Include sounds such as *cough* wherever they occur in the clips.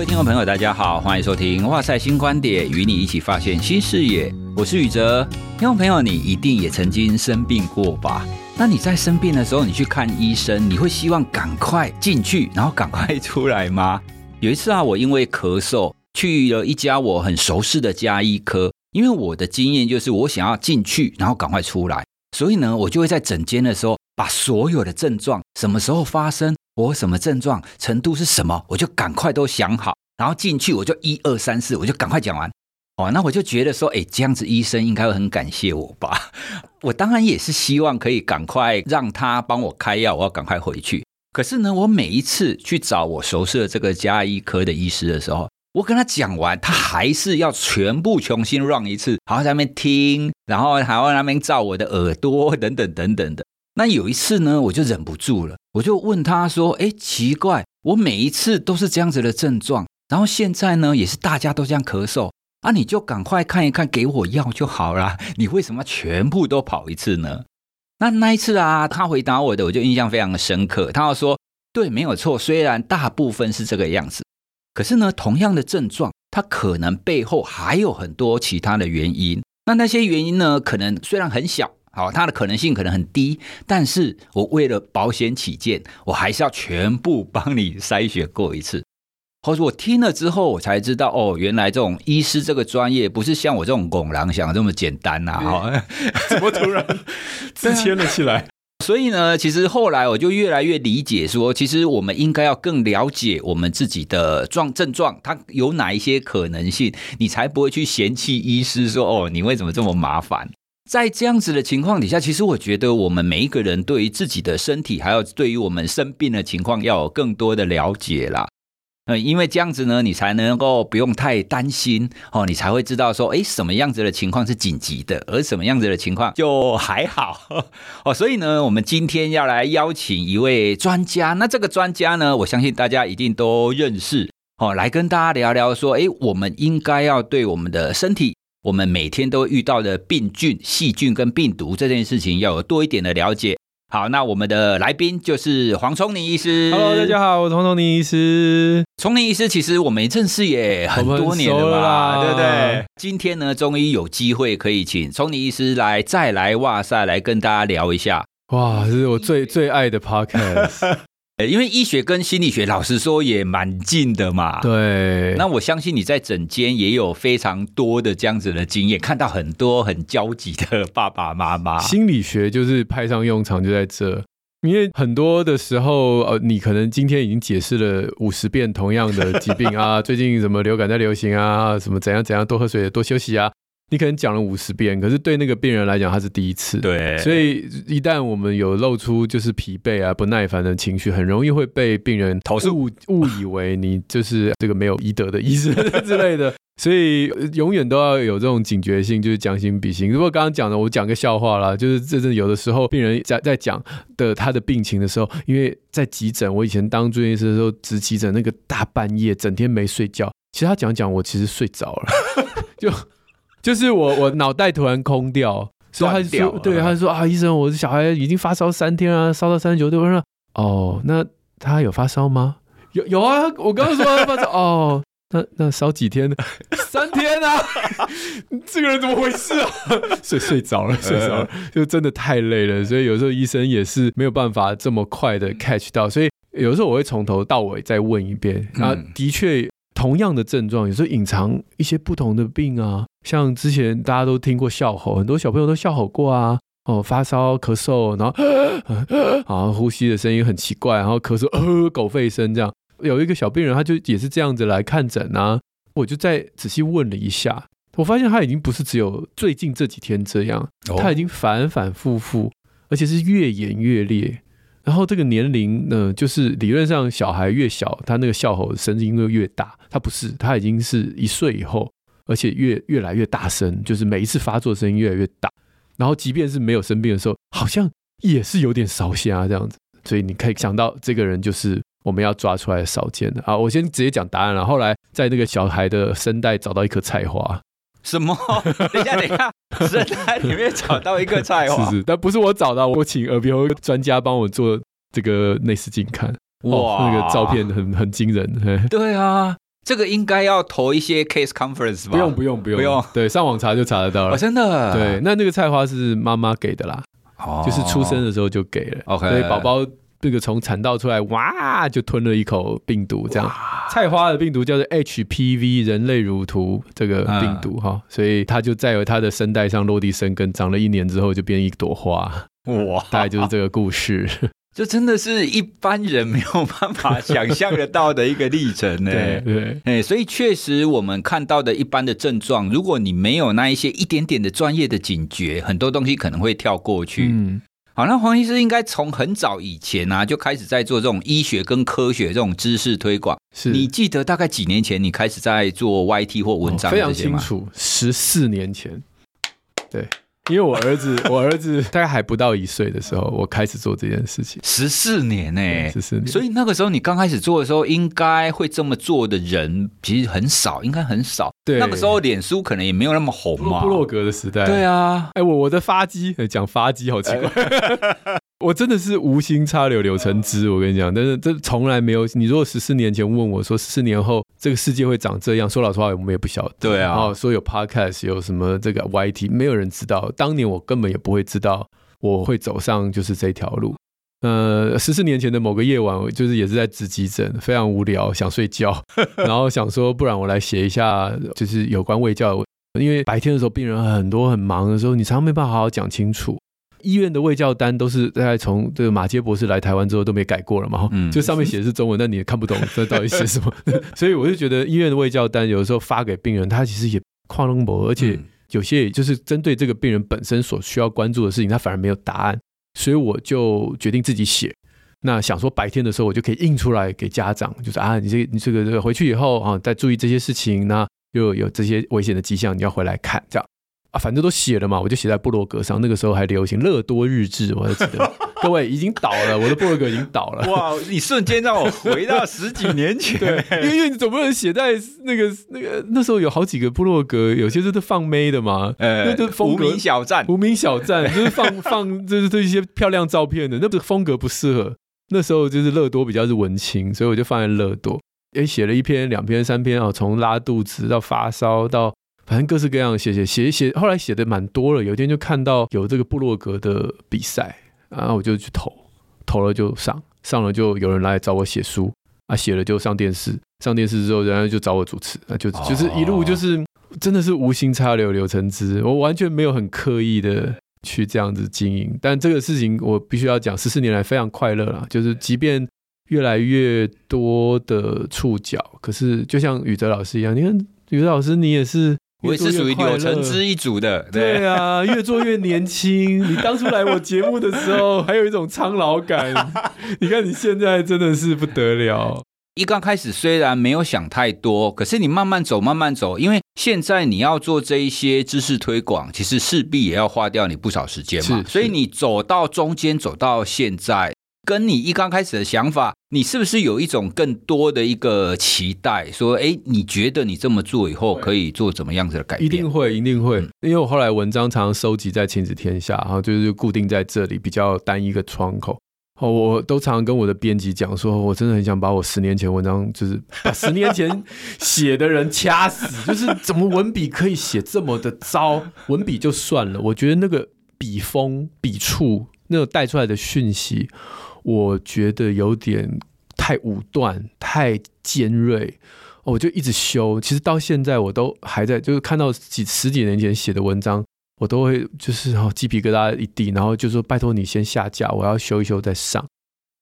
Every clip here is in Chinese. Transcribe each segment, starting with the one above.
各位听众朋友，大家好，欢迎收听《哇塞新观点》，与你一起发现新视野。我是宇哲。听众朋友，你一定也曾经生病过吧？那你在生病的时候，你去看医生，你会希望赶快进去，然后赶快出来吗？有一次啊，我因为咳嗽去了一家我很熟悉的家医科，因为我的经验就是我想要进去，然后赶快出来，所以呢，我就会在诊间的时候把所有的症状，什么时候发生。我什么症状程度是什么，我就赶快都想好，然后进去我就一二三四，我就赶快讲完。哦，那我就觉得说，哎，这样子医生应该会很感谢我吧？*laughs* 我当然也是希望可以赶快让他帮我开药，我要赶快回去。可是呢，我每一次去找我熟悉的这个家医科的医师的时候，我跟他讲完，他还是要全部重新 run 一次，然后在那边听，然后还要那边照我的耳朵，等等等等的。那有一次呢，我就忍不住了，我就问他说：“哎，奇怪，我每一次都是这样子的症状，然后现在呢，也是大家都这样咳嗽啊，你就赶快看一看，给我药就好啦。*laughs* 你为什么全部都跑一次呢？”那那一次啊，他回答我的，我就印象非常的深刻。他要说：“对，没有错，虽然大部分是这个样子，可是呢，同样的症状，它可能背后还有很多其他的原因。那那些原因呢，可能虽然很小。”好，它的可能性可能很低，但是我为了保险起见，我还是要全部帮你筛选过一次。或者我听了之后，我才知道哦，原来这种医师这个专业不是像我这种拱狼想的这么简单呐！哈，怎么突然 *laughs* 自谦了起来？*laughs* 所以呢，其实后来我就越来越理解说，其实我们应该要更了解我们自己的状症状，它有哪一些可能性，你才不会去嫌弃医师说哦，你为什么这么麻烦？在这样子的情况底下，其实我觉得我们每一个人对于自己的身体，还有对于我们生病的情况，要有更多的了解啦。呃，因为这样子呢，你才能够不用太担心哦，你才会知道说，哎，什么样子的情况是紧急的，而什么样子的情况就还好 *laughs* 哦。所以呢，我们今天要来邀请一位专家，那这个专家呢，我相信大家一定都认识哦，来跟大家聊聊说，哎，我们应该要对我们的身体。我们每天都遇到的病菌、细菌跟病毒这件事情，要有多一点的了解。好，那我们的来宾就是黄聪宁医师。Hello，大家好，我是黄聪宁医师。聪宁医师，其实我们认识也很多年了嘛，对不对？今天呢，终于有机会可以请聪宁医师来再来哇塞来跟大家聊一下。哇，这是我最最爱的 podcast。*laughs* *laughs* *laughs* 因为医学跟心理学，老实说也蛮近的嘛。对，那我相信你在诊间也有非常多的这样子的经验，看到很多很焦急的爸爸妈妈。心理学就是派上用场，就在这。因为很多的时候，呃，你可能今天已经解释了五十遍同样的疾病啊，*laughs* 最近什么流感在流行啊，什么怎样怎样，多喝水，多休息啊。你可能讲了五十遍，可是对那个病人来讲，他是第一次。对，所以一旦我们有露出就是疲惫啊、不耐烦的情绪，很容易会被病人投诉误误以为你就是这个没有医德的医生 *laughs* 之类的。所以永远都要有这种警觉性，就是将心比心。如果刚刚讲的，我讲个笑话啦，就是这阵有的时候病人在在讲的他的病情的时候，因为在急诊，我以前当住院医师的时候值急诊，那个大半夜整天没睡觉，其实他讲讲我其实睡着了，*laughs* 就。就是我，我脑袋突然空掉，*laughs* 所以他就说，对，他就说啊，医生，我的小孩已经发烧三天啊，烧到三十九度。我说，哦，那他有发烧吗？有有啊，我刚刚说他发烧，哦，*laughs* 那那烧几天呢？三天啊，*laughs* 这个人怎么回事啊？睡睡着了，睡着了，就真的太累了，所以有时候医生也是没有办法这么快的 catch 到，所以有时候我会从头到尾再问一遍。啊，的确。同样的症状，有时候隐藏一些不同的病啊。像之前大家都听过笑吼，很多小朋友都笑吼过啊。哦，发烧、咳嗽，然后 *gasps* 啊，呼吸的声音很奇怪，然后咳嗽，呃，狗吠声这样。有一个小病人，他就也是这样子来看诊啊。我就再仔细问了一下，我发现他已经不是只有最近这几天这样，他已经反反复复，而且是越演越烈。然后这个年龄呢，就是理论上小孩越小，他那个哮吼的声音就越大。他不是，他已经是一岁以后，而且越越来越大声，就是每一次发作声音越来越大。然后即便是没有生病的时候，好像也是有点烧瞎这样子。所以你可以想到，这个人就是我们要抓出来少见的啊。我先直接讲答案了。后来在那个小孩的声带找到一颗菜花。什么？*laughs* 等一下，等一下，声带里面找到一个菜花？*laughs* 是是，但不是我找到，我请耳鼻喉专家帮我做这个内视镜看。哇，那个照片很很惊人。对啊。这个应该要投一些 case conference 吧？不用不用不用不用，对，上网查就查得到了。哦，真的？对，那那个菜花是妈妈给的啦，哦，就是出生的时候就给了。OK，所以宝宝那个从产道出来，哇，就吞了一口病毒，这样。菜花的病毒叫做 HPV 人类乳突这个病毒哈，嗯，所以它就在它的声带上落地生根，长了一年之后就变一朵花。哇，大概就是这个故事。*laughs* 这真的是一般人没有办法想象得到的一个历程呢。对对，哎，所以确实我们看到的一般的症状，如果你没有那一些一点点的专业的警觉，很多东西可能会跳过去。嗯，好，那黄医师应该从很早以前啊就开始在做这种医学跟科学这种知识推广。是你记得大概几年前你开始在做 YT 或文章？哦，非常清楚，十四年前。对。因为我儿子，我儿子大概还不到一岁的时候，我开始做这件事情，十四年呢、欸，十四年。所以那个时候你刚开始做的时候，应该会这么做的人其实很少，应该很少。对，那个时候脸书可能也没有那么红嘛，部落格的时代。对啊，哎，我我的发迹，讲发迹好奇怪。*laughs* 我真的是无心插柳柳成枝，我跟你讲，但是这从来没有。你如果十四年前问我说，十四年后这个世界会长这样，说老实话，我们也不晓得。对啊，哦，说有 podcast，有什么这个 YT，没有人知道。当年我根本也不会知道我会走上就是这条路。呃，十四年前的某个夜晚，就是也是在值急诊，非常无聊，想睡觉，*laughs* 然后想说，不然我来写一下，就是有关卫教，因为白天的时候病人很多很忙的时候，你常常没办法好好讲清楚。医院的卫教单都是大概从这个马杰博士来台湾之后都没改过了嘛，嗯，就上面写的是中文，但你也看不懂这到底写什么，*laughs* 所以我就觉得医院的卫教单有的时候发给病人，他其实也跨那么多，而且有些也就是针对这个病人本身所需要关注的事情，他反而没有答案，所以我就决定自己写。那想说白天的时候我就可以印出来给家长，就是啊，你这你这个这个回去以后啊，再注意这些事情，那又有这些危险的迹象，你要回来看这样。啊，反正都写了嘛，我就写在部落格上。那个时候还流行乐多日志，我还记得。*laughs* 各位已经倒了，我的部落格已经倒了。哇，你瞬间让我回到十几年前。对，*laughs* 因为因为你总不能写在那个那个那时候有好几个部落格，有些是都放妹的嘛。呃，那就风格无名小站，无名小站就是放放就是这些漂亮照片的，那个风格不适合。那时候就是乐多比较是文青，所以我就放在乐多。也，写了一篇、两篇、三篇啊，从拉肚子到发烧到。反正各式各样写写写写，后来写的蛮多了。有一天就看到有这个部落格的比赛，然后我就去投，投了就上，上了就有人来找我写书，啊，写了就上电视，上电视之后，然后就找我主持，啊，就就是一路就是真的是无心插柳柳成枝，我完全没有很刻意的去这样子经营。但这个事情我必须要讲，十四年来非常快乐啦，就是即便越来越多的触角，可是就像宇哲老师一样，你看宇哲老师你也是。我也是属于柳橙汁一族的，对，对啊，越做越年轻。你当初来我节目的时候，*laughs* 还有一种苍老感。你看你现在真的是不得了。一刚开始虽然没有想太多，可是你慢慢走，慢慢走，因为现在你要做这一些知识推广，其实势必也要花掉你不少时间嘛。所以你走到中间，走到现在。跟你一刚开始的想法，你是不是有一种更多的一个期待？说，哎，你觉得你这么做以后可以做怎么样子的改变？一定会，一定会。因为我后来文章常常收集在亲子天下，然后就是固定在这里比较单一个窗口。哦，我都常常跟我的编辑讲说，我真的很想把我十年前文章，就是把十年前 *laughs* 写的人掐死。就是怎么文笔可以写这么的糟？文笔就算了，我觉得那个笔锋、笔触，那个带出来的讯息。我觉得有点太武断、太尖锐，我就一直修。其实到现在我都还在，就是看到几十几年前写的文章，我都会就是鸡皮疙瘩一地，然后就说拜托你先下架，我要修一修再上。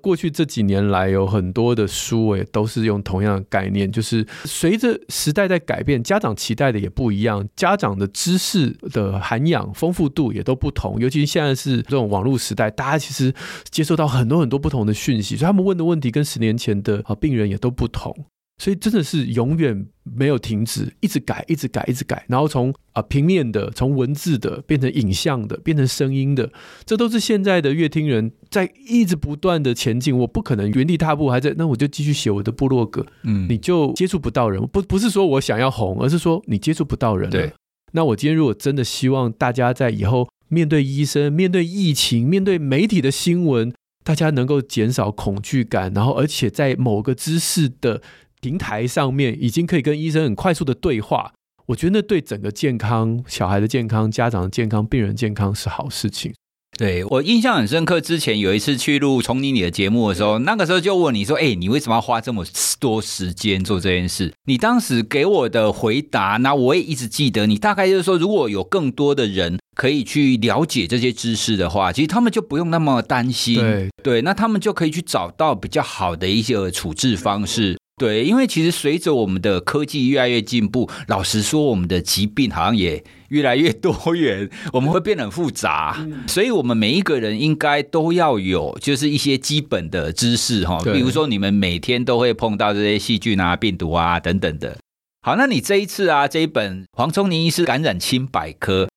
过去这几年来，有很多的书也都是用同样的概念，就是随着时代在改变，家长期待的也不一样，家长的知识的涵养丰富度也都不同。尤其现在是这种网络时代，大家其实接受到很多很多不同的讯息，所以他们问的问题跟十年前的啊病人也都不同。所以真的是永远没有停止，一直改，一直改，一直改，然后从啊平面的，从文字的变成影像的，变成声音的，这都是现在的乐听人在一直不断的前进。我不可能原地踏步，还在，那我就继续写我的部落格，嗯，你就接触不到人，不不是说我想要红，而是说你接触不到人。对，那我今天如果真的希望大家在以后面对医生、面对疫情、面对媒体的新闻，大家能够减少恐惧感，然后而且在某个知识的。平台上面已经可以跟医生很快速的对话，我觉得那对整个健康、小孩的健康、家长的健康、病人健康是好事情。对，我印象很深刻，之前有一次去录《从你你的节目》的时候，那个时候就问你说：“哎，你为什么要花这么多时间做这件事？”你当时给我的回答，那我也一直记得。你大概就是说，如果有更多的人可以去了解这些知识的话，其实他们就不用那么担心。对对，那他们就可以去找到比较好的一些处置方式。对，因为其实随着我们的科技越来越进步，老实说，我们的疾病好像也越来越多元，我们会变得很复杂。嗯、所以，我们每一个人应该都要有，就是一些基本的知识哈。比如说，你们每天都会碰到这些细菌啊、病毒啊等等的。好，那你这一次啊，这一本黄聪宁医师感染清百科。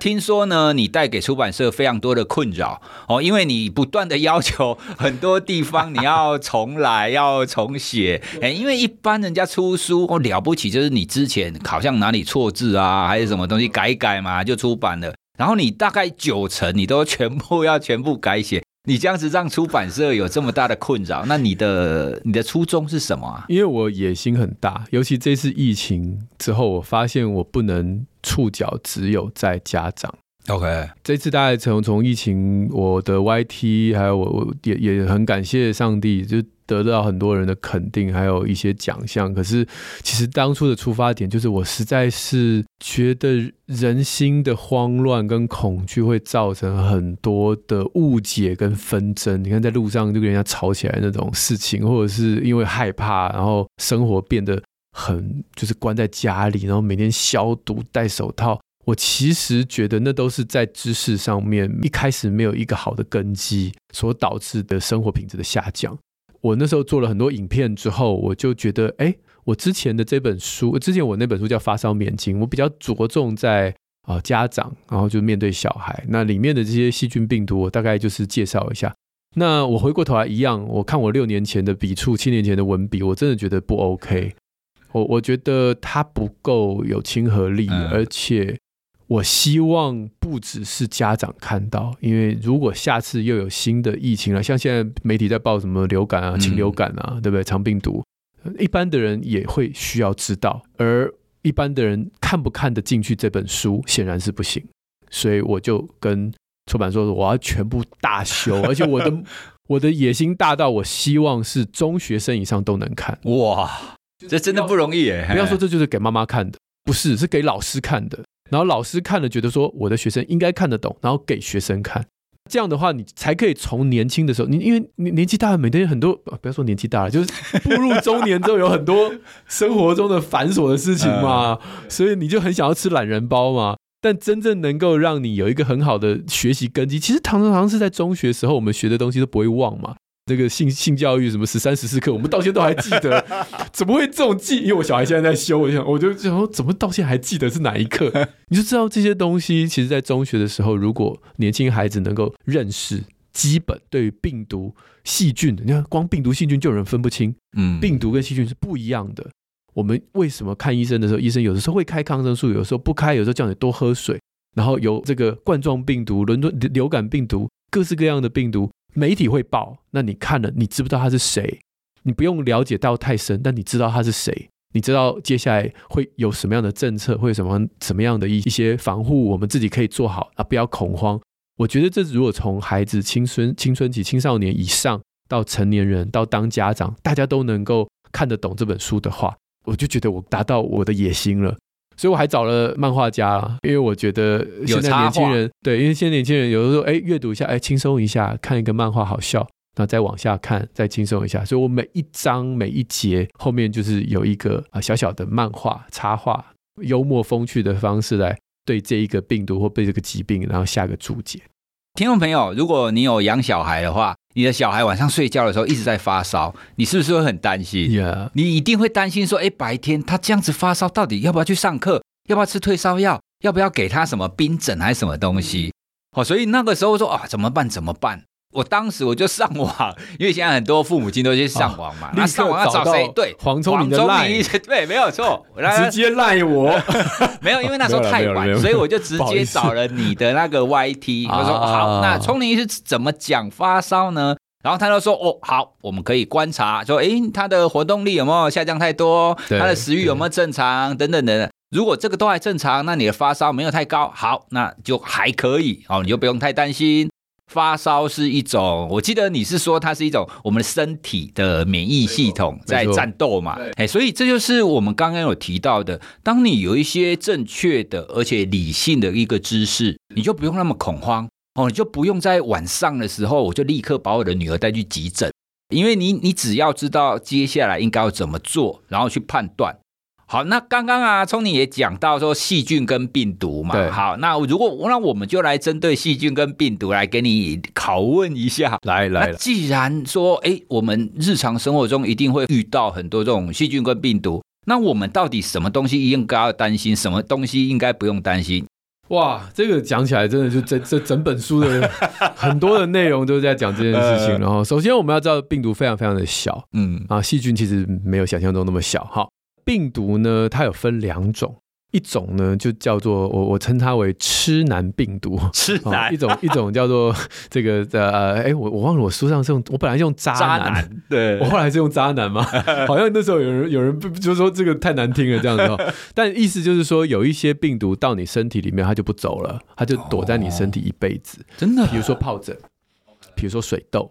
听说呢，你带给出版社非常多的困扰哦，因为你不断的要求很多地方你要重来，要重写。*laughs* 哎，因为一般人家出书哦了不起，就是你之前好像哪里错字啊，还是什么东西改一改嘛，就出版了。然后你大概九成你都全部要全部改写。你这样子让出版社有这么大的困扰，那你的你的初衷是什么啊？因为我野心很大，尤其这次疫情之后，我发现我不能触角只有在家长。OK，这次大概从从疫情，我的 YT 还有我我也也很感谢上帝，就得到很多人的肯定，还有一些奖项。可是其实当初的出发点就是我实在是觉得人心的慌乱跟恐惧会造成很多的误解跟纷争。你看在路上就跟人家吵起来那种事情，或者是因为害怕，然后生活变得很就是关在家里，然后每天消毒戴手套。我其实觉得那都是在知识上面一开始没有一个好的根基所导致的生活品质的下降。我那时候做了很多影片之后，我就觉得，哎，我之前的这本书，之前我那本书叫《发烧免惊》，我比较着重在啊家长，然后就面对小孩，那里面的这些细菌病毒，我大概就是介绍一下。那我回过头来一样，我看我六年前的笔触，七年前的文笔，我真的觉得不 OK。我我觉得它不够有亲和力，而且。我希望不只是家长看到，因为如果下次又有新的疫情了，像现在媒体在报什么流感啊、禽流感啊，嗯、对不对？肠病毒，一般的人也会需要知道，而一般的人看不看得进去这本书，显然是不行。所以我就跟出版社说，我要全部大修，而且我的 *laughs* 我的野心大到，我希望是中学生以上都能看。哇，这真的不容易耶！不要说这就是给妈妈看的，不是，是给老师看的。然后老师看了，觉得说我的学生应该看得懂，然后给学生看，这样的话，你才可以从年轻的时候，你因为年年纪大了，每天很多，不要说年纪大了，就是步入中年之后，有很多生活中的繁琐的事情嘛，*laughs* 所以你就很想要吃懒人包嘛。但真正能够让你有一个很好的学习根基，其实常常常是在中学时候我们学的东西都不会忘嘛。这个性性教育什么十三十四课，我们到现在都还记得，*laughs* 怎么会这种记？因为我小孩现在在修，我想我就想说，怎么到现在还记得是哪一课？*laughs* 你就知道这些东西，其实，在中学的时候，如果年轻孩子能够认识基本对于病毒、细菌的，你看光病毒、细菌就有人分不清，嗯，病毒跟细菌是不一样的。我们为什么看医生的时候，医生有的时候会开抗生素，有时候不开，有时候叫你多喝水，然后有这个冠状病毒、伦敦流感病毒，各式各样的病毒。媒体会报，那你看了，你知不知道他是谁？你不用了解到太深，但你知道他是谁？你知道接下来会有什么样的政策，会有什么什么样的一一些防护，我们自己可以做好啊，不要恐慌。我觉得这如果从孩子青春青春期、青少年以上到成年人到当家长，大家都能够看得懂这本书的话，我就觉得我达到我的野心了。所以我还找了漫画家，因为我觉得现在年轻人对，因为现在年轻人有的时候哎阅读一下哎轻松一下，看一个漫画好笑，那再往下看再轻松一下。所以我每一章每一节后面就是有一个啊小小的漫画插画，幽默风趣的方式来对这一个病毒或对这个疾病，然后下个注解。听众朋友，如果你有养小孩的话，你的小孩晚上睡觉的时候一直在发烧，你是不是会很担心.你一定会担心说，哎，白天他这样子发烧，到底要不要去上课？要不要吃退烧药？要不要给他什么冰枕还是什么东西？哦，所以那个时候说啊，怎么办？怎么办？我当时我就上网，因为现在很多父母亲都去上网嘛。*laughs* 那、哦、上网要找谁？对，黄聪明的赖，对，没有错，直接赖我。*laughs* 没有，因为那时候太晚，所以我就直接找了你的那个 *laughs* YT。我说好，那聪明是怎么讲发烧呢？然后他就说：“哦，好，我们可以观察，说，诶，他的活动力有没有下降太多？他的食欲有没有正常？等等等等。如果这个都还正常，那你的发烧没有太高，好，那就还可以哦，你就不用太担心。发烧是一种，我记得你是说它是一种我们身体的免疫系统在战斗嘛？哎，所以这就是我们刚刚有提到的，当你有一些正确的而且理性的一个知识，你就不用那么恐慌。”哦，你就不用在晚上的时候，我就立刻把我的女儿带去急诊，因为你你只要知道接下来应该要怎么做，然后去判断。好，那刚刚啊，聪你也讲到说细菌跟病毒嘛，对好，那如果那我们就来针对细菌跟病毒来给你拷问一下，来来，那既然说，哎，我们日常生活中一定会遇到很多这种细菌跟病毒，那我们到底什么东西应该要担心，什么东西应该不用担心？哇，这个讲起来真的就这 *laughs* 这整本书的很多的内容都在讲这件事情。*laughs* 然后，首先我们要知道病毒非常非常的小，嗯啊，细菌其实没有想象中那么小。哈，病毒呢，它有分两种。一种呢，就叫做我我称它为痴男病毒，痴男、哦、一种一种叫做 *laughs* 这个呃哎我我忘了我书上是用我本来是用渣男，渣男对，我后来是用渣男嘛，*laughs* 好像那时候有人有人就说这个太难听了这样子，哦，*laughs* 但意思就是说有一些病毒到你身体里面它就不走了，它就躲在你身体一辈子，哦、真的，比如说疱疹，比如说水痘，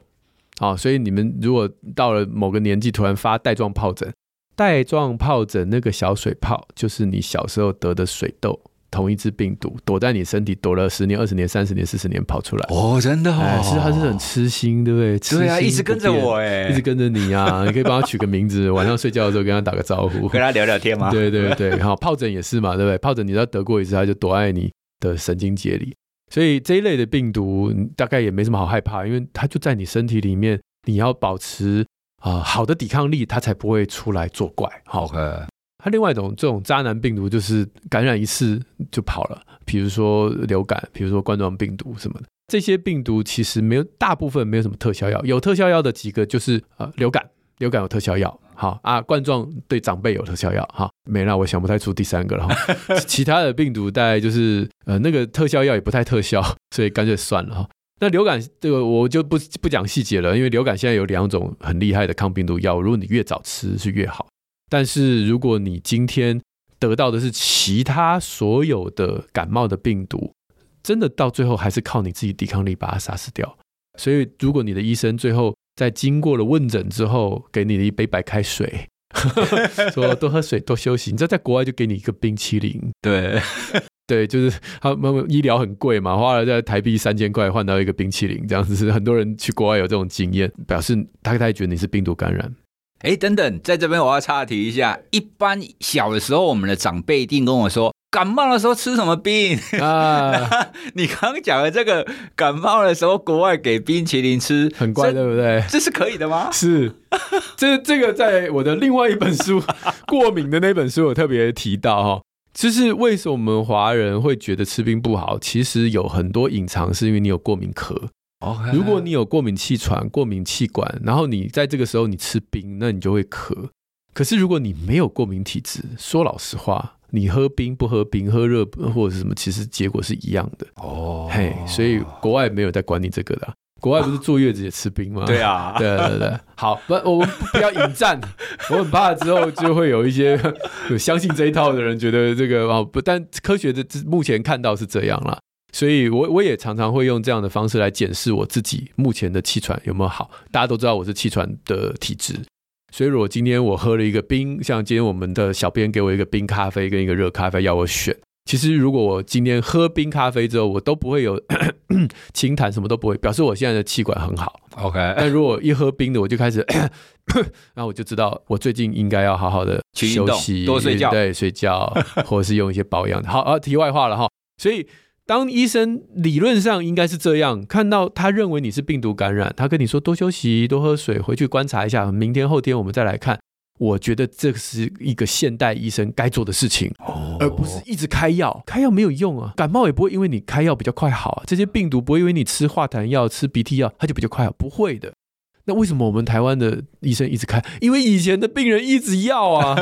好，哦，所以你们如果到了某个年纪突然发带状疱疹。带状疱疹那个小水泡，就是你小时候得的水痘，同一只病毒躲在你身体躲了十年、二十年、三十年、四十年跑出来。哦，真的哦，哎、其实他是很痴心，对不对？对啊，一直跟着我，哎，一直跟着你啊。你可以帮他取个名字，晚上睡觉的时候跟他打个招呼，*laughs* 跟他聊聊天嘛？对对对，好，疱疹也是嘛，对不对？疱疹你知道得过一次，他就躲在你的神经节里。所以这一类的病毒大概也没什么好害怕，因为它就在你身体里面，你要保持。啊、呃，好的抵抗力，它才不会出来作怪。好，OK。它另外一种这种渣男病毒，就是感染一次就跑了，比如说流感，比如说冠状病毒什么的。这些病毒其实没有，大部分没有什么特效药。有特效药的几个就是呃流感，流感有特效药。好啊，冠状对长辈有特效药。好，没了，我想不太出第三个了。其他的病毒大概就是呃那个特效药也不太特效，所以干脆算了哈。那流感这个我就不不讲细节了，因为流感现在有两种很厉害的抗病毒药，如果你越早吃是越好。但是如果你今天得到的是其他所有的感冒的病毒，真的到最后还是靠你自己抵抗力把它杀死掉。所以如果你的医生最后在经过了问诊之后，给你的一杯白开水，*laughs* 说多喝水多休息，你知道在国外就给你一个冰淇淋，*laughs* 对。*laughs* 对，就是他们医疗很贵嘛，花了在台币三千块换到一个冰淇淋，这样子，很多人去国外有这种经验，表示他他也觉得你是病毒感染。哎，等等，在这边我要插题一下，一般小的时候，我们的长辈一定跟我说，感冒的时候吃什么冰啊？*laughs* 你刚刚讲的这个感冒的时候，国外给冰淇淋吃，很怪，对不对？这是可以的吗？是，这这个在我的另外一本书 *laughs* 过敏的那本书有特别提到哈。就是为什么我们华人会觉得吃冰不好？其实有很多隐藏，是因为你有过敏咳。Okay. 如果你有过敏气喘、过敏气管，然后你在这个时候你吃冰，那你就会咳。可是如果你没有过敏体质，说老实话，你喝冰不喝冰，喝热或者是什么，其实结果是一样的。哦，嘿，所以国外没有在管你这个的。国外不是坐月子也吃冰吗？*laughs* 对啊，对对对，好，不，我们不要引战，*laughs* 我很怕之后就会有一些 *laughs* 有相信这一套的人觉得这个哦不，但科学的目前看到是这样啦，所以我我也常常会用这样的方式来检视我自己目前的气喘有没有好。大家都知道我是气喘的体质，所以如果今天我喝了一个冰，像今天我们的小编给我一个冰咖啡跟一个热咖啡要我选。其实，如果我今天喝冰咖啡之后，我都不会有 *coughs* 清痰，什么都不会，表示我现在的气管很好。OK，*laughs* 但如果一喝冰的，我就开始，*coughs* 然后我就知道我最近应该要好好的休息，多睡觉，对，睡觉，或者是用一些保养。好，啊，题外话了哈。所以，当医生理论上应该是这样，看到他认为你是病毒感染，他跟你说多休息、多喝水，回去观察一下，明天后天我们再来看。我觉得这是一个现代医生该做的事情，而不是一直开药。开药没有用啊，感冒也不会因为你开药比较快好啊。这些病毒不会因为你吃化痰药、吃鼻涕药，它就比较快好，不会的。那为什么我们台湾的医生一直开？因为以前的病人一直要啊，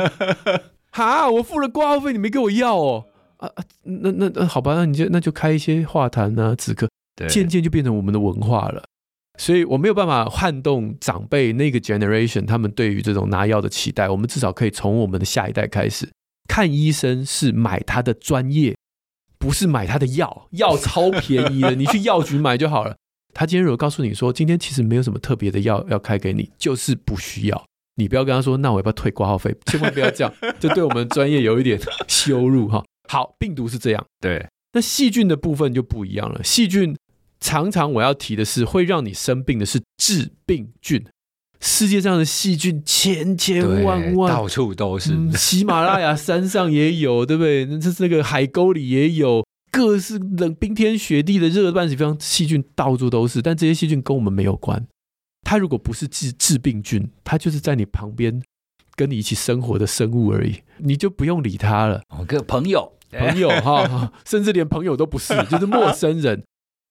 *laughs* 哈，我付了挂号费，你没给我要哦，啊啊，那那那好吧，那你就那就开一些化痰啊、止咳，渐渐就变成我们的文化了。所以我没有办法撼动长辈那个 generation 他们对于这种拿药的期待。我们至少可以从我们的下一代开始，看医生是买他的专业，不是买他的药。药超便宜的，你去药局买就好了。他今天如果告诉你说，今天其实没有什么特别的药要开给你，就是不需要。你不要跟他说，那我要不要退挂号费？千万不要这样，这对我们专业有一点羞辱哈。好，病毒是这样，对。那细菌的部分就不一样了，细菌。常常我要提的是，会让你生病的是致病菌。世界上的细菌千千万万，到处都是。嗯、喜马拉雅山上也有，对不对？那这那个海沟里也有，各式冷冰天雪地的热半死地方，细菌到处都是。但这些细菌跟我们没有关。它如果不是致致病菌，它就是在你旁边跟你一起生活的生物而已，你就不用理它了。我个朋友，朋友哈，*laughs* 甚至连朋友都不是，就是陌生人。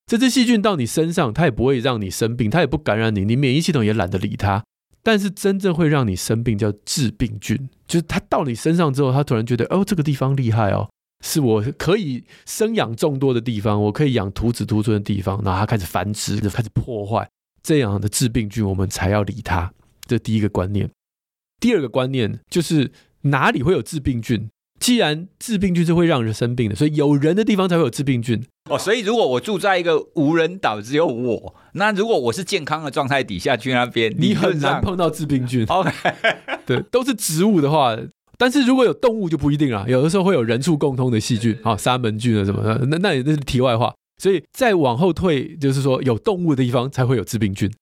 这只细菌到你身上，它也不会让你生病，它也不感染你，你免疫系统也懒得理它。但是真正会让你生病叫致病菌，就是它到你身上之后，它突然觉得哦，这个地方厉害哦，是我可以生养众多的地方，我可以养徒子徒孙的地方，然后它开始繁殖，就开始破坏这样的致病菌，我们才要理它。这第一个观念。第二个观念就是哪里会有致病菌？既然致病菌是会让人生病的，所以有人的地方才会有致病菌。哦，所以如果我住在一个无人岛，只有我，那如果我是健康的状态底下去那边，你很难碰到致病菌。*laughs* OK，对，都是植物的话，但是如果有动物就不一定了。有的时候会有人畜共通的细菌，啊，沙门菌啊什么的，那那也那是题外话。所以再往后退，就是说有动物的地方才会有致病菌。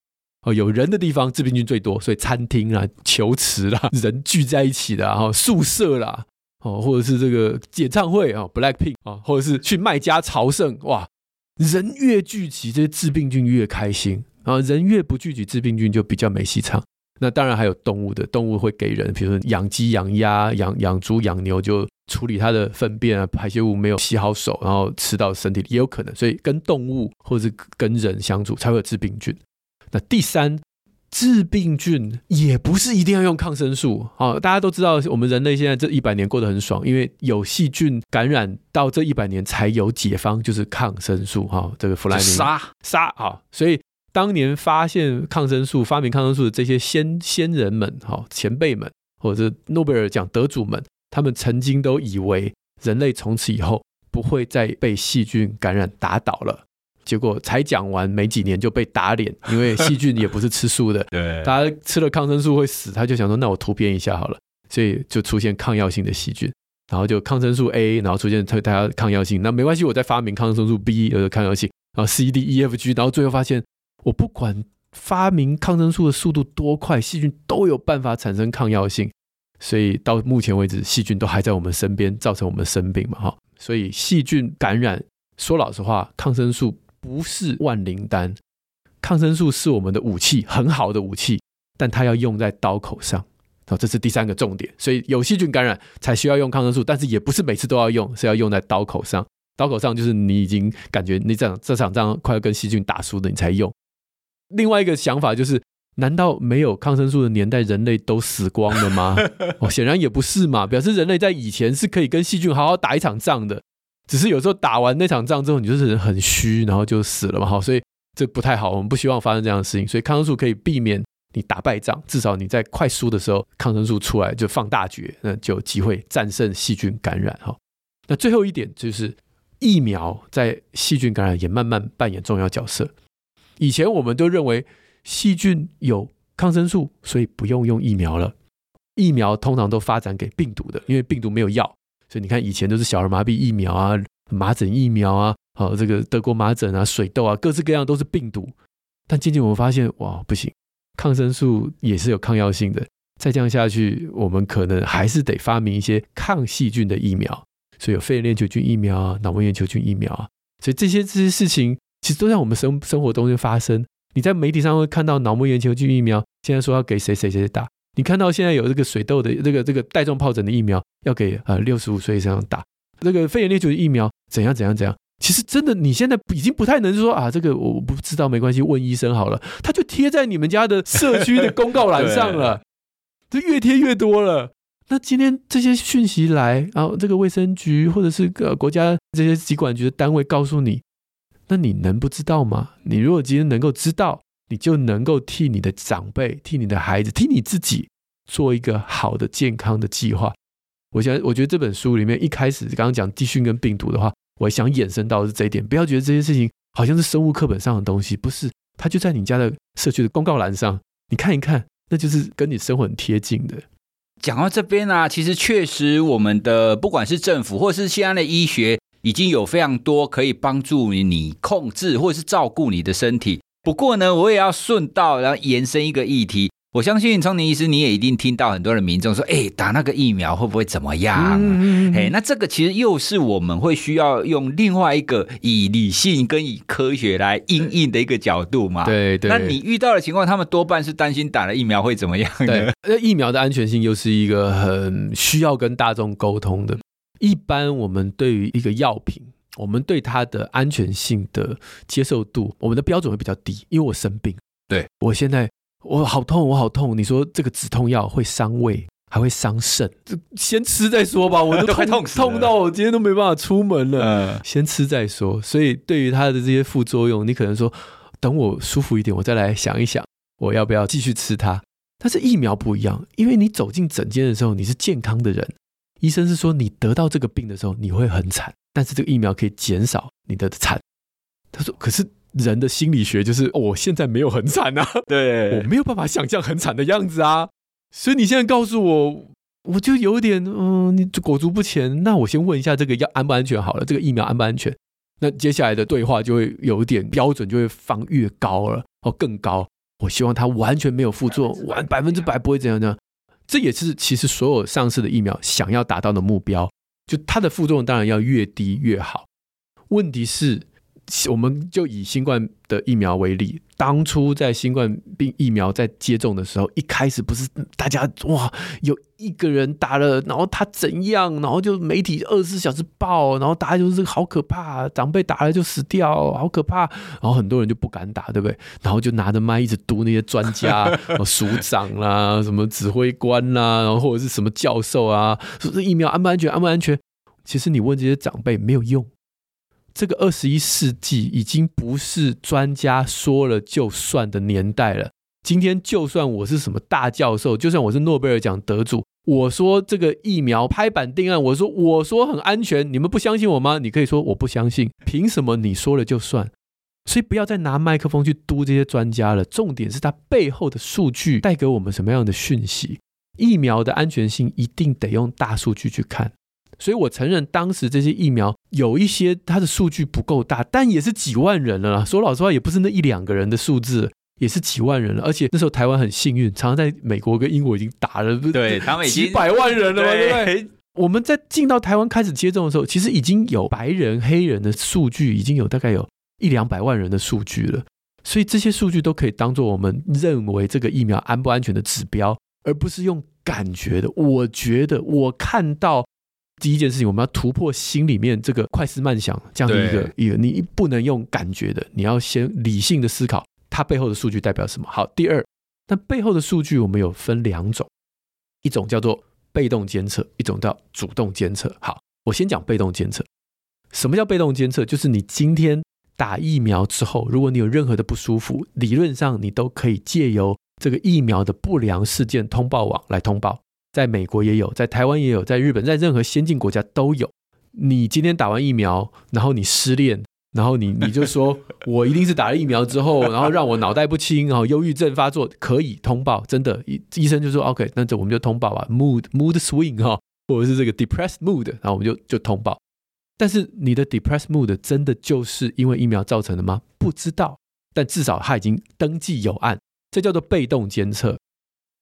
哦，有人的地方致病菌最多，所以餐厅啦、*laughs* 球池啦、人聚在一起的，然后宿舍啦。哦，或者是这个演唱会啊，Blackpink 啊，或者是去麦家朝圣，哇，人越聚集，这些致病菌越开心啊，人越不聚集，致病菌就比较没戏唱。那当然还有动物的，动物会给人，比如说养鸡、养鸭、养养猪、养牛，就处理它的粪便啊、排泄物没有洗好手，然后吃到身体里也有可能。所以跟动物或者是跟人相处才会有致病菌。那第三。致病菌也不是一定要用抗生素啊！大家都知道，我们人类现在这一百年过得很爽，因为有细菌感染到这一百年才有解方，就是抗生素哈。这个弗莱明杀杀啊！所以当年发现抗生素、发明抗生素的这些先先人们哈、前辈们，或者是诺贝尔奖得主们，他们曾经都以为人类从此以后不会再被细菌感染打倒了。结果才讲完没几年就被打脸，因为细菌也不是吃素的，*laughs* 对，大家吃了抗生素会死，他就想说那我突变一下好了，所以就出现抗药性的细菌，然后就抗生素 A，然后出现它它抗药性，那没关系，我再发明抗生素 B 有抗药性，然后 C D E F G，然后最后发现我不管发明抗生素的速度多快，细菌都有办法产生抗药性，所以到目前为止细菌都还在我们身边，造成我们生病嘛哈，所以细菌感染说老实话，抗生素。不是万灵丹，抗生素是我们的武器，很好的武器，但它要用在刀口上。好，这是第三个重点。所以有细菌感染才需要用抗生素，但是也不是每次都要用，是要用在刀口上。刀口上就是你已经感觉你这场这场仗快要跟细菌打输了，你才用。另外一个想法就是，难道没有抗生素的年代，人类都死光了吗？*laughs* 哦，显然也不是嘛，表示人类在以前是可以跟细菌好好打一场仗的。只是有时候打完那场仗之后，你就是人很虚，然后就死了嘛。好，所以这不太好，我们不希望发生这样的事情。所以抗生素可以避免你打败仗，至少你在快输的时候，抗生素出来就放大绝，那就有机会战胜细菌感染。哈，那最后一点就是疫苗在细菌感染也慢慢扮演重要角色。以前我们都认为细菌有抗生素，所以不用用疫苗了。疫苗通常都发展给病毒的，因为病毒没有药。所以你看，以前都是小儿麻痹疫苗啊、麻疹疫苗啊、好这个德国麻疹啊、水痘啊，各式各样都是病毒。但渐渐我们发现，哇，不行，抗生素也是有抗药性的。再这样下去，我们可能还是得发明一些抗细菌的疫苗。所以有肺炎链球菌疫苗啊、脑膜炎球菌疫苗啊。所以这些这些事情，其实都在我们生生活中间发生。你在媒体上会看到脑膜炎球菌疫苗，现在说要给谁谁谁打。你看到现在有这个水痘的这个这个带状疱疹的疫苗要给呃六十五岁以上打，这个肺炎链球的疫苗怎样怎样怎样？其实真的你现在已经不太能说啊，这个我不知道没关系，问医生好了，他就贴在你们家的社区的公告栏上了，*laughs* 这越贴越多了。那今天这些讯息来，然后这个卫生局或者是呃国家这些疾管局的单位告诉你，那你能不知道吗？你如果今天能够知道，你就能够替你的长辈、替你的孩子、替你自己做一个好的健康的计划。我想，我觉得这本书里面一开始刚刚讲地讯跟病毒的话，我想衍生到的是这一点，不要觉得这些事情好像是生物课本上的东西，不是，它就在你家的社区的公告栏上，你看一看，那就是跟你生活很贴近的。讲到这边啊，其实确实我们的不管是政府或是现在的医学，已经有非常多可以帮助你控制或者是照顾你的身体。不过呢，我也要顺道然后延伸一个议题。我相信聪宁医师，你也一定听到很多的民众说：“哎，打那个疫苗会不会怎么样？”嗯，哎，那这个其实又是我们会需要用另外一个以理性跟以科学来因应的一个角度嘛？对对。那你遇到的情况，他们多半是担心打了疫苗会怎么样？对，那疫苗的安全性又是一个很需要跟大众沟通的。一般我们对于一个药品，我们对它的安全性的接受度，我们的标准会比较低，因为我生病。对，我现在。我好痛，我好痛！你说这个止痛药会伤胃，还会伤肾，这先吃再说吧。我都 *laughs* 快痛死，痛到我今天都没办法出门了。嗯，先吃再说。所以对于它的这些副作用，你可能说等我舒服一点，我再来想一想，我要不要继续吃它。但是疫苗不一样，因为你走进诊间的时候，你是健康的人，医生是说你得到这个病的时候你会很惨，但是这个疫苗可以减少你的惨。他说，可是。人的心理学就是，我现在没有很惨啊，*laughs* 对，我没有办法想象很惨的样子啊，所以你现在告诉我，我就有点，嗯，你裹足不前。那我先问一下，这个药安不安全好了？这个疫苗安不安全？那接下来的对话就会有一点标准，就会放越高了，哦，更高。我希望它完全没有副作用，完百分之百不会怎样呢？这也是其实所有上市的疫苗想要达到的目标，就它的副作用当然要越低越好。问题是。我们就以新冠的疫苗为例，当初在新冠病疫苗在接种的时候，一开始不是大家哇，有一个人打了，然后他怎样，然后就媒体二十四小时报，然后大家就是好可怕，长辈打了就死掉，好可怕，然后很多人就不敢打，对不对？然后就拿着麦一直读那些专家、*laughs* 署长啦、什么指挥官啦，然后或者是什么教授啊，说这疫苗安不安全，安不安全？其实你问这些长辈没有用。这个二十一世纪已经不是专家说了就算的年代了。今天就算我是什么大教授，就算我是诺贝尔奖得主，我说这个疫苗拍板定案，我说我说很安全，你们不相信我吗？你可以说我不相信，凭什么你说了就算？所以不要再拿麦克风去嘟这些专家了。重点是他背后的数据带给我们什么样的讯息？疫苗的安全性一定得用大数据去看。所以，我承认当时这些疫苗有一些它的数据不够大，但也是几万人了啦。说老实话，也不是那一两个人的数字，也是几万人了。而且那时候台湾很幸运，常常在美国跟英国已经打了，对 *laughs* 他们已经几百万人了嘛，对不对？我们在进到台湾开始接种的时候，其实已经有白人、黑人的数据，已经有大概有一两百万人的数据了。所以这些数据都可以当做我们认为这个疫苗安不安全的指标，而不是用感觉的。我觉得我看到。第一件事情，我们要突破心里面这个快思慢想这样的一个一个，你不能用感觉的，你要先理性的思考它背后的数据代表什么。好，第二，那背后的数据我们有分两种，一种叫做被动监测，一种叫主动监测。好，我先讲被动监测。什么叫被动监测？就是你今天打疫苗之后，如果你有任何的不舒服，理论上你都可以借由这个疫苗的不良事件通报网来通报。在美国也有，在台湾也有，在日本，在任何先进国家都有。你今天打完疫苗，然后你失恋，然后你 *laughs* 你就说，我一定是打了疫苗之后，*laughs* 然后让我脑袋不清，然后忧郁症发作，可以通报，真的，医医生就说 OK，那这我们就通报吧，mood mood swing 哈，或者是这个 depressed mood，然后我们就就通报。但是你的 depressed mood 真的就是因为疫苗造成的吗？不知道，但至少他已经登记有案，这叫做被动监测。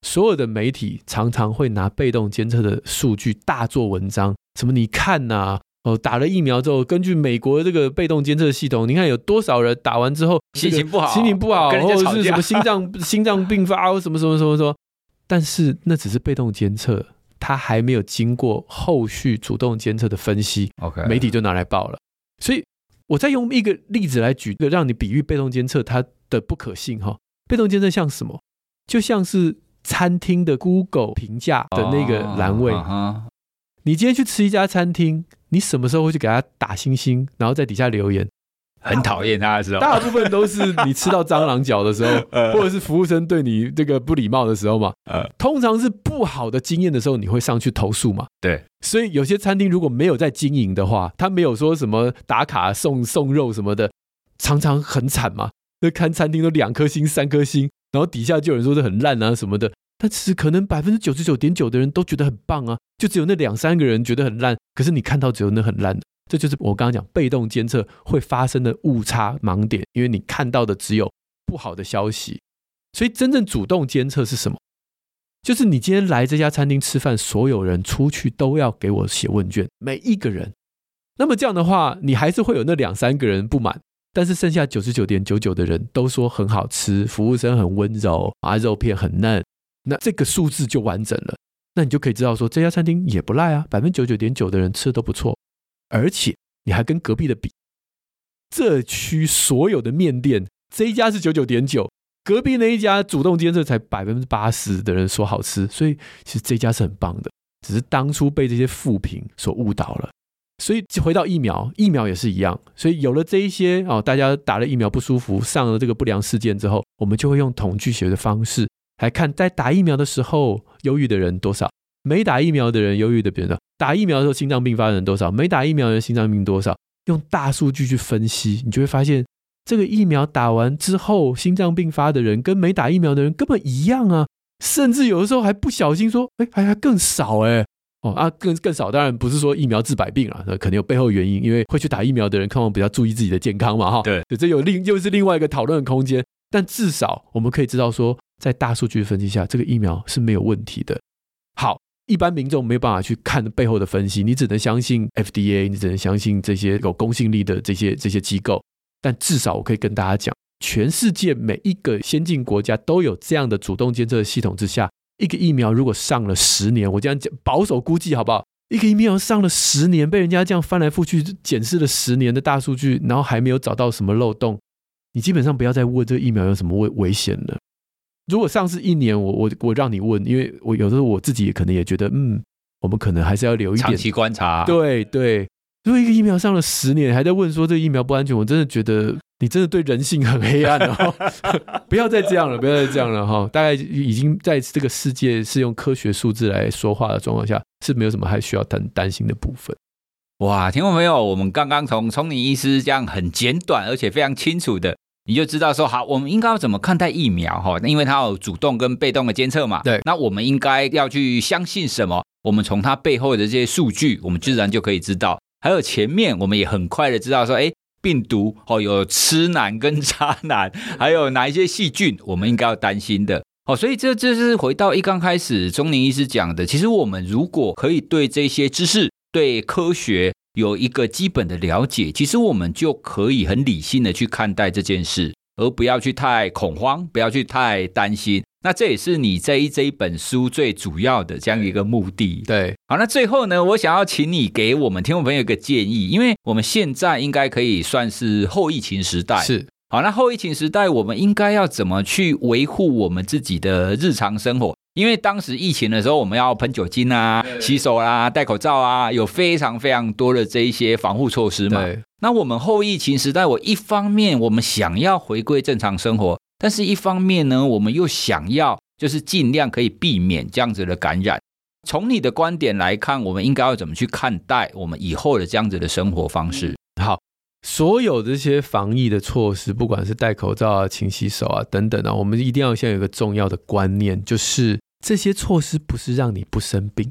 所有的媒体常常会拿被动监测的数据大做文章，什么你看呐、啊，哦，打了疫苗之后，根据美国这个被动监测系统，你看有多少人打完之后心情不好，心情不好，或者是什么心脏心脏病发，什么什么什么什么，但是那只是被动监测，它还没有经过后续主动监测的分析，OK，媒体就拿来报了。所以，我再用一个例子来举一个，让你比喻被动监测它的不可信哈。被动监测像什么？就像是。餐厅的 Google 评价的那个栏位，你今天去吃一家餐厅，你什么时候会去给他打星星，然后在底下留言？很讨厌他的时候，大部分都是你吃到蟑螂脚的时候，*laughs* 或者是服务生对你这个不礼貌的时候嘛。呃，通常是不好的经验的时候，你会上去投诉嘛？对。所以有些餐厅如果没有在经营的话，他没有说什么打卡送送肉什么的，常常很惨嘛。那看餐厅都两颗星、三颗星，然后底下就有人说是很烂啊什么的。但其实可能百分之九十九点九的人都觉得很棒啊，就只有那两三个人觉得很烂。可是你看到只有那很烂的。这就是我刚刚讲被动监测会发生的误差盲点，因为你看到的只有不好的消息，所以真正主动监测是什么？就是你今天来这家餐厅吃饭，所有人出去都要给我写问卷，每一个人。那么这样的话，你还是会有那两三个人不满，但是剩下九十九点九九的人都说很好吃，服务生很温柔啊，肉片很嫩，那这个数字就完整了。那你就可以知道说这家餐厅也不赖啊，百分之九十九点九的人吃的都不错。而且你还跟隔壁的比，这区所有的面店，这一家是九九点九，隔壁那一家主动监测才百分之八十的人说好吃，所以其实这家是很棒的，只是当初被这些负评所误导了。所以回到疫苗，疫苗也是一样，所以有了这一些哦，大家打了疫苗不舒服，上了这个不良事件之后，我们就会用统计学的方式来看，在打疫苗的时候忧郁的人多少。没打疫苗的人忧郁的别人，打疫苗的时候心脏病发的人多少？没打疫苗的人心脏病多少？用大数据去分析，你就会发现，这个疫苗打完之后心脏病发的人跟没打疫苗的人根本一样啊，甚至有的时候还不小心说，哎，还还更少哎，哦啊，更更少。当然不是说疫苗治百病啊，那肯定有背后原因，因为会去打疫苗的人，可能比较注意自己的健康嘛，哈。对，这有另又是另外一个讨论的空间。但至少我们可以知道说，在大数据分析下，这个疫苗是没有问题的。好。一般民众没有办法去看背后的分析，你只能相信 FDA，你只能相信这些有公信力的这些这些机构。但至少我可以跟大家讲，全世界每一个先进国家都有这样的主动监测系统之下，一个疫苗如果上了十年，我这样讲保守估计好不好？一个疫苗上了十年，被人家这样翻来覆去检视了十年的大数据，然后还没有找到什么漏洞，你基本上不要再问这个疫苗有什么危危险了。如果上市一年，我我我让你问，因为我有时候我自己可能也觉得，嗯，我们可能还是要留一点长期观察。对对，如果一个疫苗上了十年，还在问说这个疫苗不安全，我真的觉得你真的对人性很黑暗哦。*laughs* 不要再这样了，不要再这样了哈。大概已经在这个世界是用科学数字来说话的状况下，是没有什么还需要担担心的部分。哇，听众朋友，我们刚刚从聪明医师这样很简短而且非常清楚的。你就知道说好，我们应该要怎么看待疫苗哈？那因为它有主动跟被动的监测嘛。对。那我们应该要去相信什么？我们从它背后的这些数据，我们自然就可以知道。还有前面，我们也很快的知道说，哎，病毒哦，有痴男跟渣男，还有哪一些细菌，我们应该要担心的。哦，所以这这是回到一刚开始钟宁医师讲的，其实我们如果可以对这些知识、对科学。有一个基本的了解，其实我们就可以很理性的去看待这件事，而不要去太恐慌，不要去太担心。那这也是你这一这一本书最主要的这样一个目的。对，好，那最后呢，我想要请你给我们听众朋友一个建议，因为我们现在应该可以算是后疫情时代。是，好，那后疫情时代，我们应该要怎么去维护我们自己的日常生活？因为当时疫情的时候，我们要喷酒精啊、洗手啊、戴口罩啊，有非常非常多的这一些防护措施嘛。对。那我们后疫情时代，我一方面我们想要回归正常生活，但是一方面呢，我们又想要就是尽量可以避免这样子的感染。从你的观点来看，我们应该要怎么去看待我们以后的这样子的生活方式？好，所有这些防疫的措施，不管是戴口罩啊、勤洗手啊等等啊，我们一定要先有一个重要的观念，就是。这些措施不是让你不生病，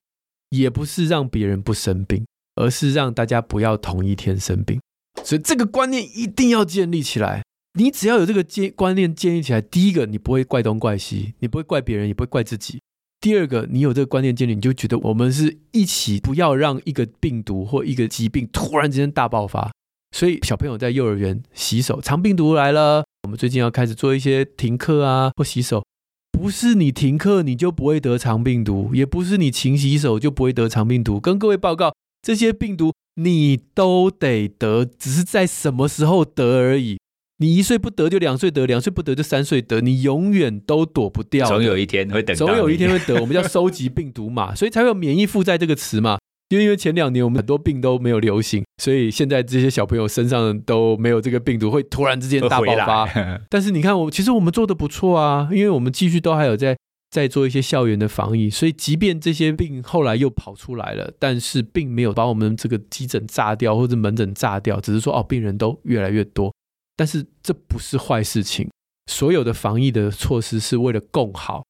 也不是让别人不生病，而是让大家不要同一天生病。所以这个观念一定要建立起来。你只要有这个建观念建立起来，第一个你不会怪东怪西，你不会怪别人，也不会怪自己。第二个，你有这个观念建立，你就觉得我们是一起，不要让一个病毒或一个疾病突然之间大爆发。所以小朋友在幼儿园洗手，肠病毒来了，我们最近要开始做一些停课啊或洗手。不是你停课你就不会得肠病毒，也不是你勤洗手就不会得肠病毒。跟各位报告，这些病毒你都得得，只是在什么时候得而已。你一岁不得就两岁得，两岁不得就三岁得，你永远都躲不掉。总有一天会等，总有一天会得。我们叫收集病毒嘛，*laughs* 所以才会有免疫负债这个词嘛。因为因为前两年我们很多病都没有流行，所以现在这些小朋友身上都没有这个病毒，会突然之间大爆发。*laughs* 但是你看我，其实我们做的不错啊，因为我们继续都还有在在做一些校园的防疫，所以即便这些病后来又跑出来了，但是并没有把我们这个急诊炸掉或者门诊炸掉，只是说哦，病人都越来越多。但是这不是坏事情，所有的防疫的措施是为了共好，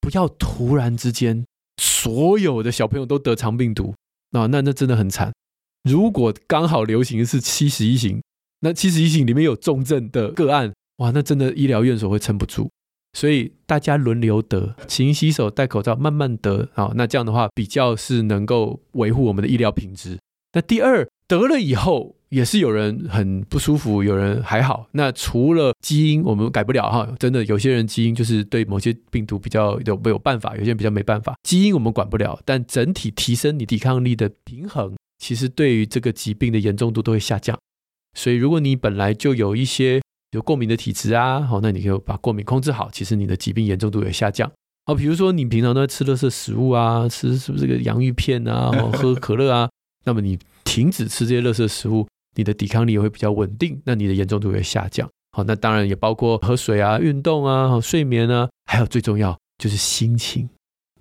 不要突然之间所有的小朋友都得肠病毒。啊、那那真的很惨。如果刚好流行是七十一型，那七十一型里面有重症的个案，哇，那真的医疗院所会撑不住。所以大家轮流得，勤洗手、戴口罩，慢慢得啊、那这样的话，比较是能够维护我们的医疗品质。那第二，得了以后也是有人很不舒服，有人还好。那除了基因我们改不了哈，真的有些人基因就是对某些病毒比较有没有办法，有些人比较没办法。基因我们管不了，但整体提升你抵抗力的平衡，其实对于这个疾病的严重度都会下降。所以如果你本来就有一些有过敏的体质啊，好，那你就把过敏控制好，其实你的疾病严重度也下降。好，比如说你平常都在吃垃圾食物啊，吃是不是这个洋芋片啊，喝可乐啊。*laughs* 那么你停止吃这些垃圾食物，你的抵抗力也会比较稳定，那你的严重度会下降。好，那当然也包括喝水啊、运动啊、睡眠啊，还有最重要就是心情。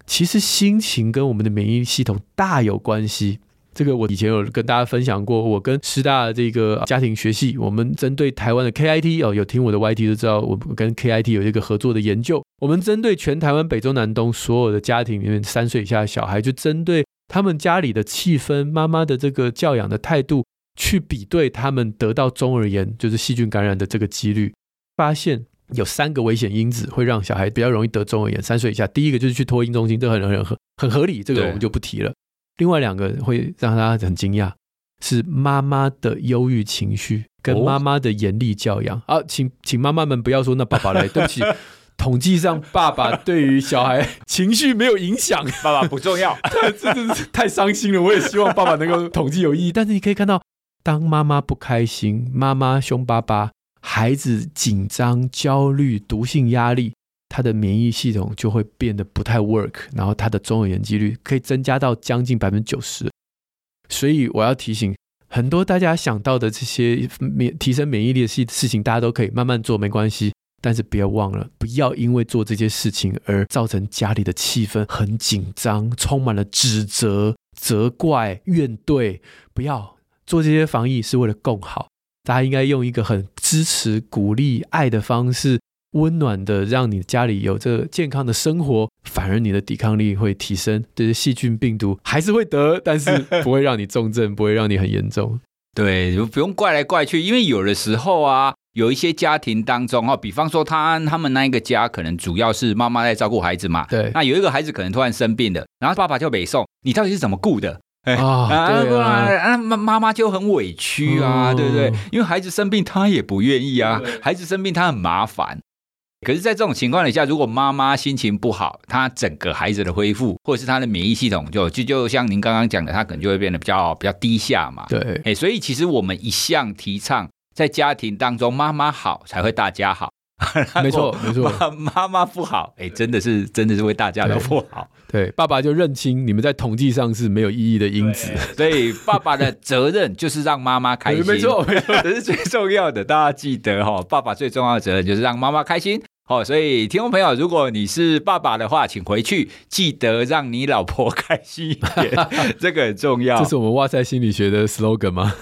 其实心情跟我们的免疫系统大有关系。这个我以前有跟大家分享过，我跟师大的这个家庭学系，我们针对台湾的 KIT 哦，有听我的 YT 都知道，我跟 KIT 有一个合作的研究。我们针对全台湾北中南东所有的家庭里面三岁以下的小孩，就针对。他们家里的气氛，妈妈的这个教养的态度，去比对他们得到中耳炎，就是细菌感染的这个几率，发现有三个危险因子会让小孩比较容易得中耳炎。三岁以下，第一个就是去托婴中心，这很很很很合理，这个我们就不提了。另外两个会让大家很惊讶，是妈妈的忧郁情绪跟妈妈的严厉教养。啊，请请妈妈们不要说那爸爸来，对不起。*laughs* 统计上，爸爸对于小孩情绪没有影响，爸爸不重要，*laughs* 这真是太伤心了。我也希望爸爸能够统计有意义。但是你可以看到，当妈妈不开心，妈妈凶巴巴，孩子紧张、焦虑、毒性压力，他的免疫系统就会变得不太 work，然后他的中耳炎几率可以增加到将近百分之九十。所以我要提醒很多大家想到的这些免提升免疫力的事事情，大家都可以慢慢做，没关系。但是不要忘了，不要因为做这些事情而造成家里的气氛很紧张，充满了指责、责怪、怨怼。不要做这些防疫是为了更好，大家应该用一个很支持、鼓励、爱的方式，温暖的让你家里有这个健康的生活，反而你的抵抗力会提升。这些细菌、病毒还是会得，但是不会让你重症，不会让你很严重。对，就不用怪来怪去，因为有的时候啊。有一些家庭当中，哦，比方说他他们那一个家，可能主要是妈妈在照顾孩子嘛。对。那有一个孩子可能突然生病了，然后爸爸就北送，你到底是怎么顾的？啊，对啊。啊，妈妈妈就很委屈啊，对不对？因为孩子生病，他也不愿意啊。孩子生病，他很麻烦。可是，在这种情况底下，如果妈妈心情不好，她整个孩子的恢复，或者是她的免疫系统，就就就像您刚刚讲的，她可能就会变得比较比较低下嘛。对。哎，所以其实我们一向提倡。在家庭当中，妈妈好才会大家好。*laughs* 没错，没错。妈妈妈不好，哎，真的是，真的是为大家都不好。对，对，爸爸就认清你们在统计上是没有意义的因子。所以爸爸的责任就是让妈妈开心。*laughs* 没错，没错，*laughs* 这是最重要的。大家记得哈，爸爸最重要的责任就是让妈妈开心。好，所以听众朋友，如果你是爸爸的话，请回去记得让你老婆 *laughs* 开心一点，这个很重要。*laughs* 这是我们哇塞心理学的 slogan 吗？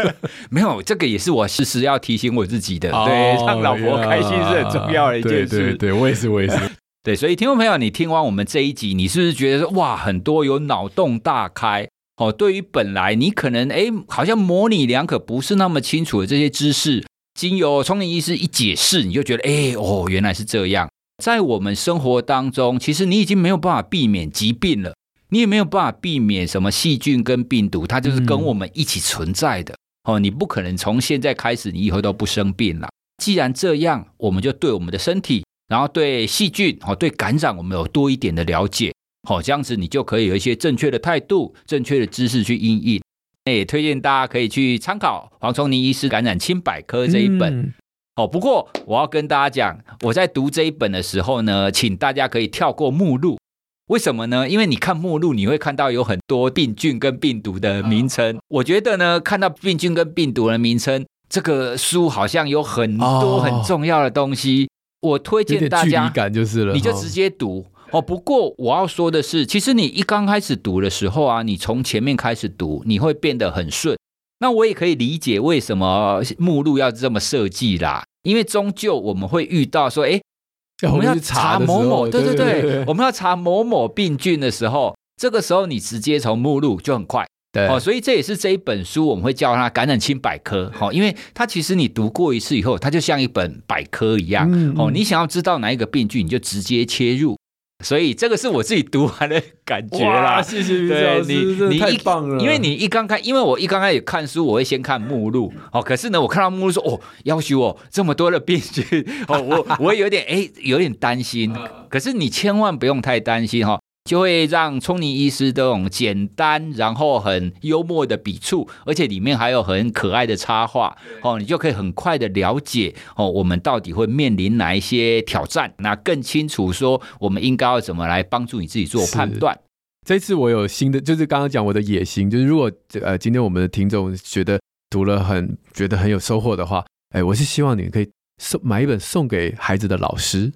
*laughs* 没有，这个也是我时时要提醒我自己的。对，让老婆开心是很重要的一件事。对对对，我也是，我也是。对，所以听众朋友，你听完我们这一集，你是不是觉得说哇，很多有脑洞大开？哦，对于本来你可能哎，好像模棱两可，不是那么清楚的这些知识。经由聪明医师一解释，你就觉得，哎，哦，原来是这样。在我们生活当中，其实你已经没有办法避免疾病了，你也没有办法避免什么细菌跟病毒，它就是跟我们一起存在的。哦，你不可能从现在开始，你以后都不生病了。既然这样，我们就对我们的身体，然后对细菌，哦，对感染，我们有多一点的了解。好，这样子你就可以有一些正确的态度、正确的知识去应应。也推荐大家可以去参考黄崇宁医师感染清百科这一本。嗯、哦，不过我要跟大家讲，我在读这一本的时候呢，请大家可以跳过目录。为什么呢？因为你看目录，你会看到有很多病菌跟病毒的名称。我觉得呢，看到病菌跟病毒的名称，这个书好像有很多很重要的东西。我推荐大家，感就是了，你就直接读哦。不过我要说的是，其实你一刚开始读的时候啊，你从前面开始读，你会变得很顺。那我也可以理解为什么目录要这么设计啦，因为终究我们会遇到说，哎。我们要查某某，对对对，我们要查某某病菌的时候，这个时候你直接从目录就很快，对。哦，所以这也是这一本书我们会叫它《感染清百科》哦，因为它其实你读过一次以后，它就像一本百科一样。哦，你想要知道哪一个病菌，你就直接切入。所以这个是我自己读完的感觉啦。谢谢于老师，你太棒了。因为你一刚开，因为我一刚开始看书，我会先看目录。哦，可是呢，我看到目录说，哦，要求哦这么多的病菌，哦，我 *laughs* 我有点哎，有点担心。可是你千万不用太担心哈。就会让聪尼医师这种简单，然后很幽默的笔触，而且里面还有很可爱的插画哦，你就可以很快的了解哦，我们到底会面临哪一些挑战，那更清楚说我们应该要怎么来帮助你自己做判断。这次我有新的，就是刚刚讲我的野心，就是如果呃今天我们的听众觉得读了很觉得很有收获的话，哎，我是希望你可以。送买一本送给孩子的老师，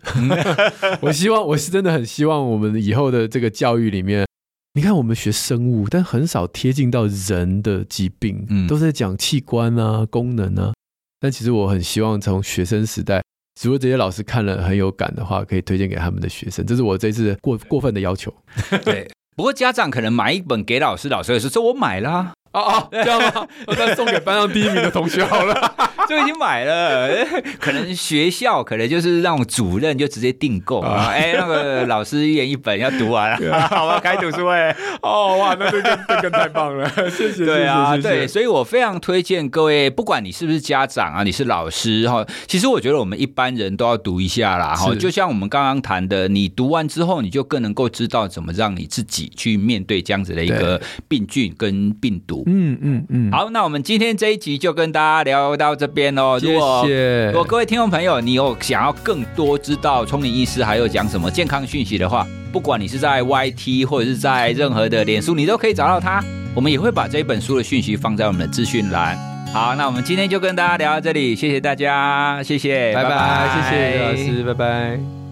*laughs* 我希望我是真的很希望我们以后的这个教育里面，你看我们学生物，但很少贴近到人的疾病，嗯，都在讲器官啊、功能啊。但其实我很希望从学生时代，如果这些老师看了很有感的话，可以推荐给他们的学生。这是我这次过过分的要求。*laughs* 对，不过家长可能买一本给老师，老师也是说我买啦啊。哦哦，这样吗？*laughs* 我再送给班上第一名的同学好了，*laughs* 就已经买了。*laughs* 可能学校可能就是让主任就直接订购啊。哎、欸，那个老师一人一本要读完了，好吧，开读书会。哦，哇，那这个这个太棒了，谢谢。对啊，对，所以我非常推荐各位，不管你是不是家长啊，你是老师哈，其实我觉得我们一般人都要读一下啦。哈，就像我们刚刚谈的，你读完之后，你就更能够知道怎么让你自己去面对这样子的一个病菌跟病毒。嗯嗯嗯，好，那我们今天这一集就跟大家聊到这边哦。谢谢。如果各位听众朋友，你有想要更多知道聪明医师还有讲什么健康讯息的话，不管你是在 YT 或者是在任何的脸书，你都可以找到他。我们也会把这一本书的讯息放在我们的资讯栏。好，那我们今天就跟大家聊到这里，谢谢大家，谢谢，拜拜，拜拜谢谢老师，拜拜。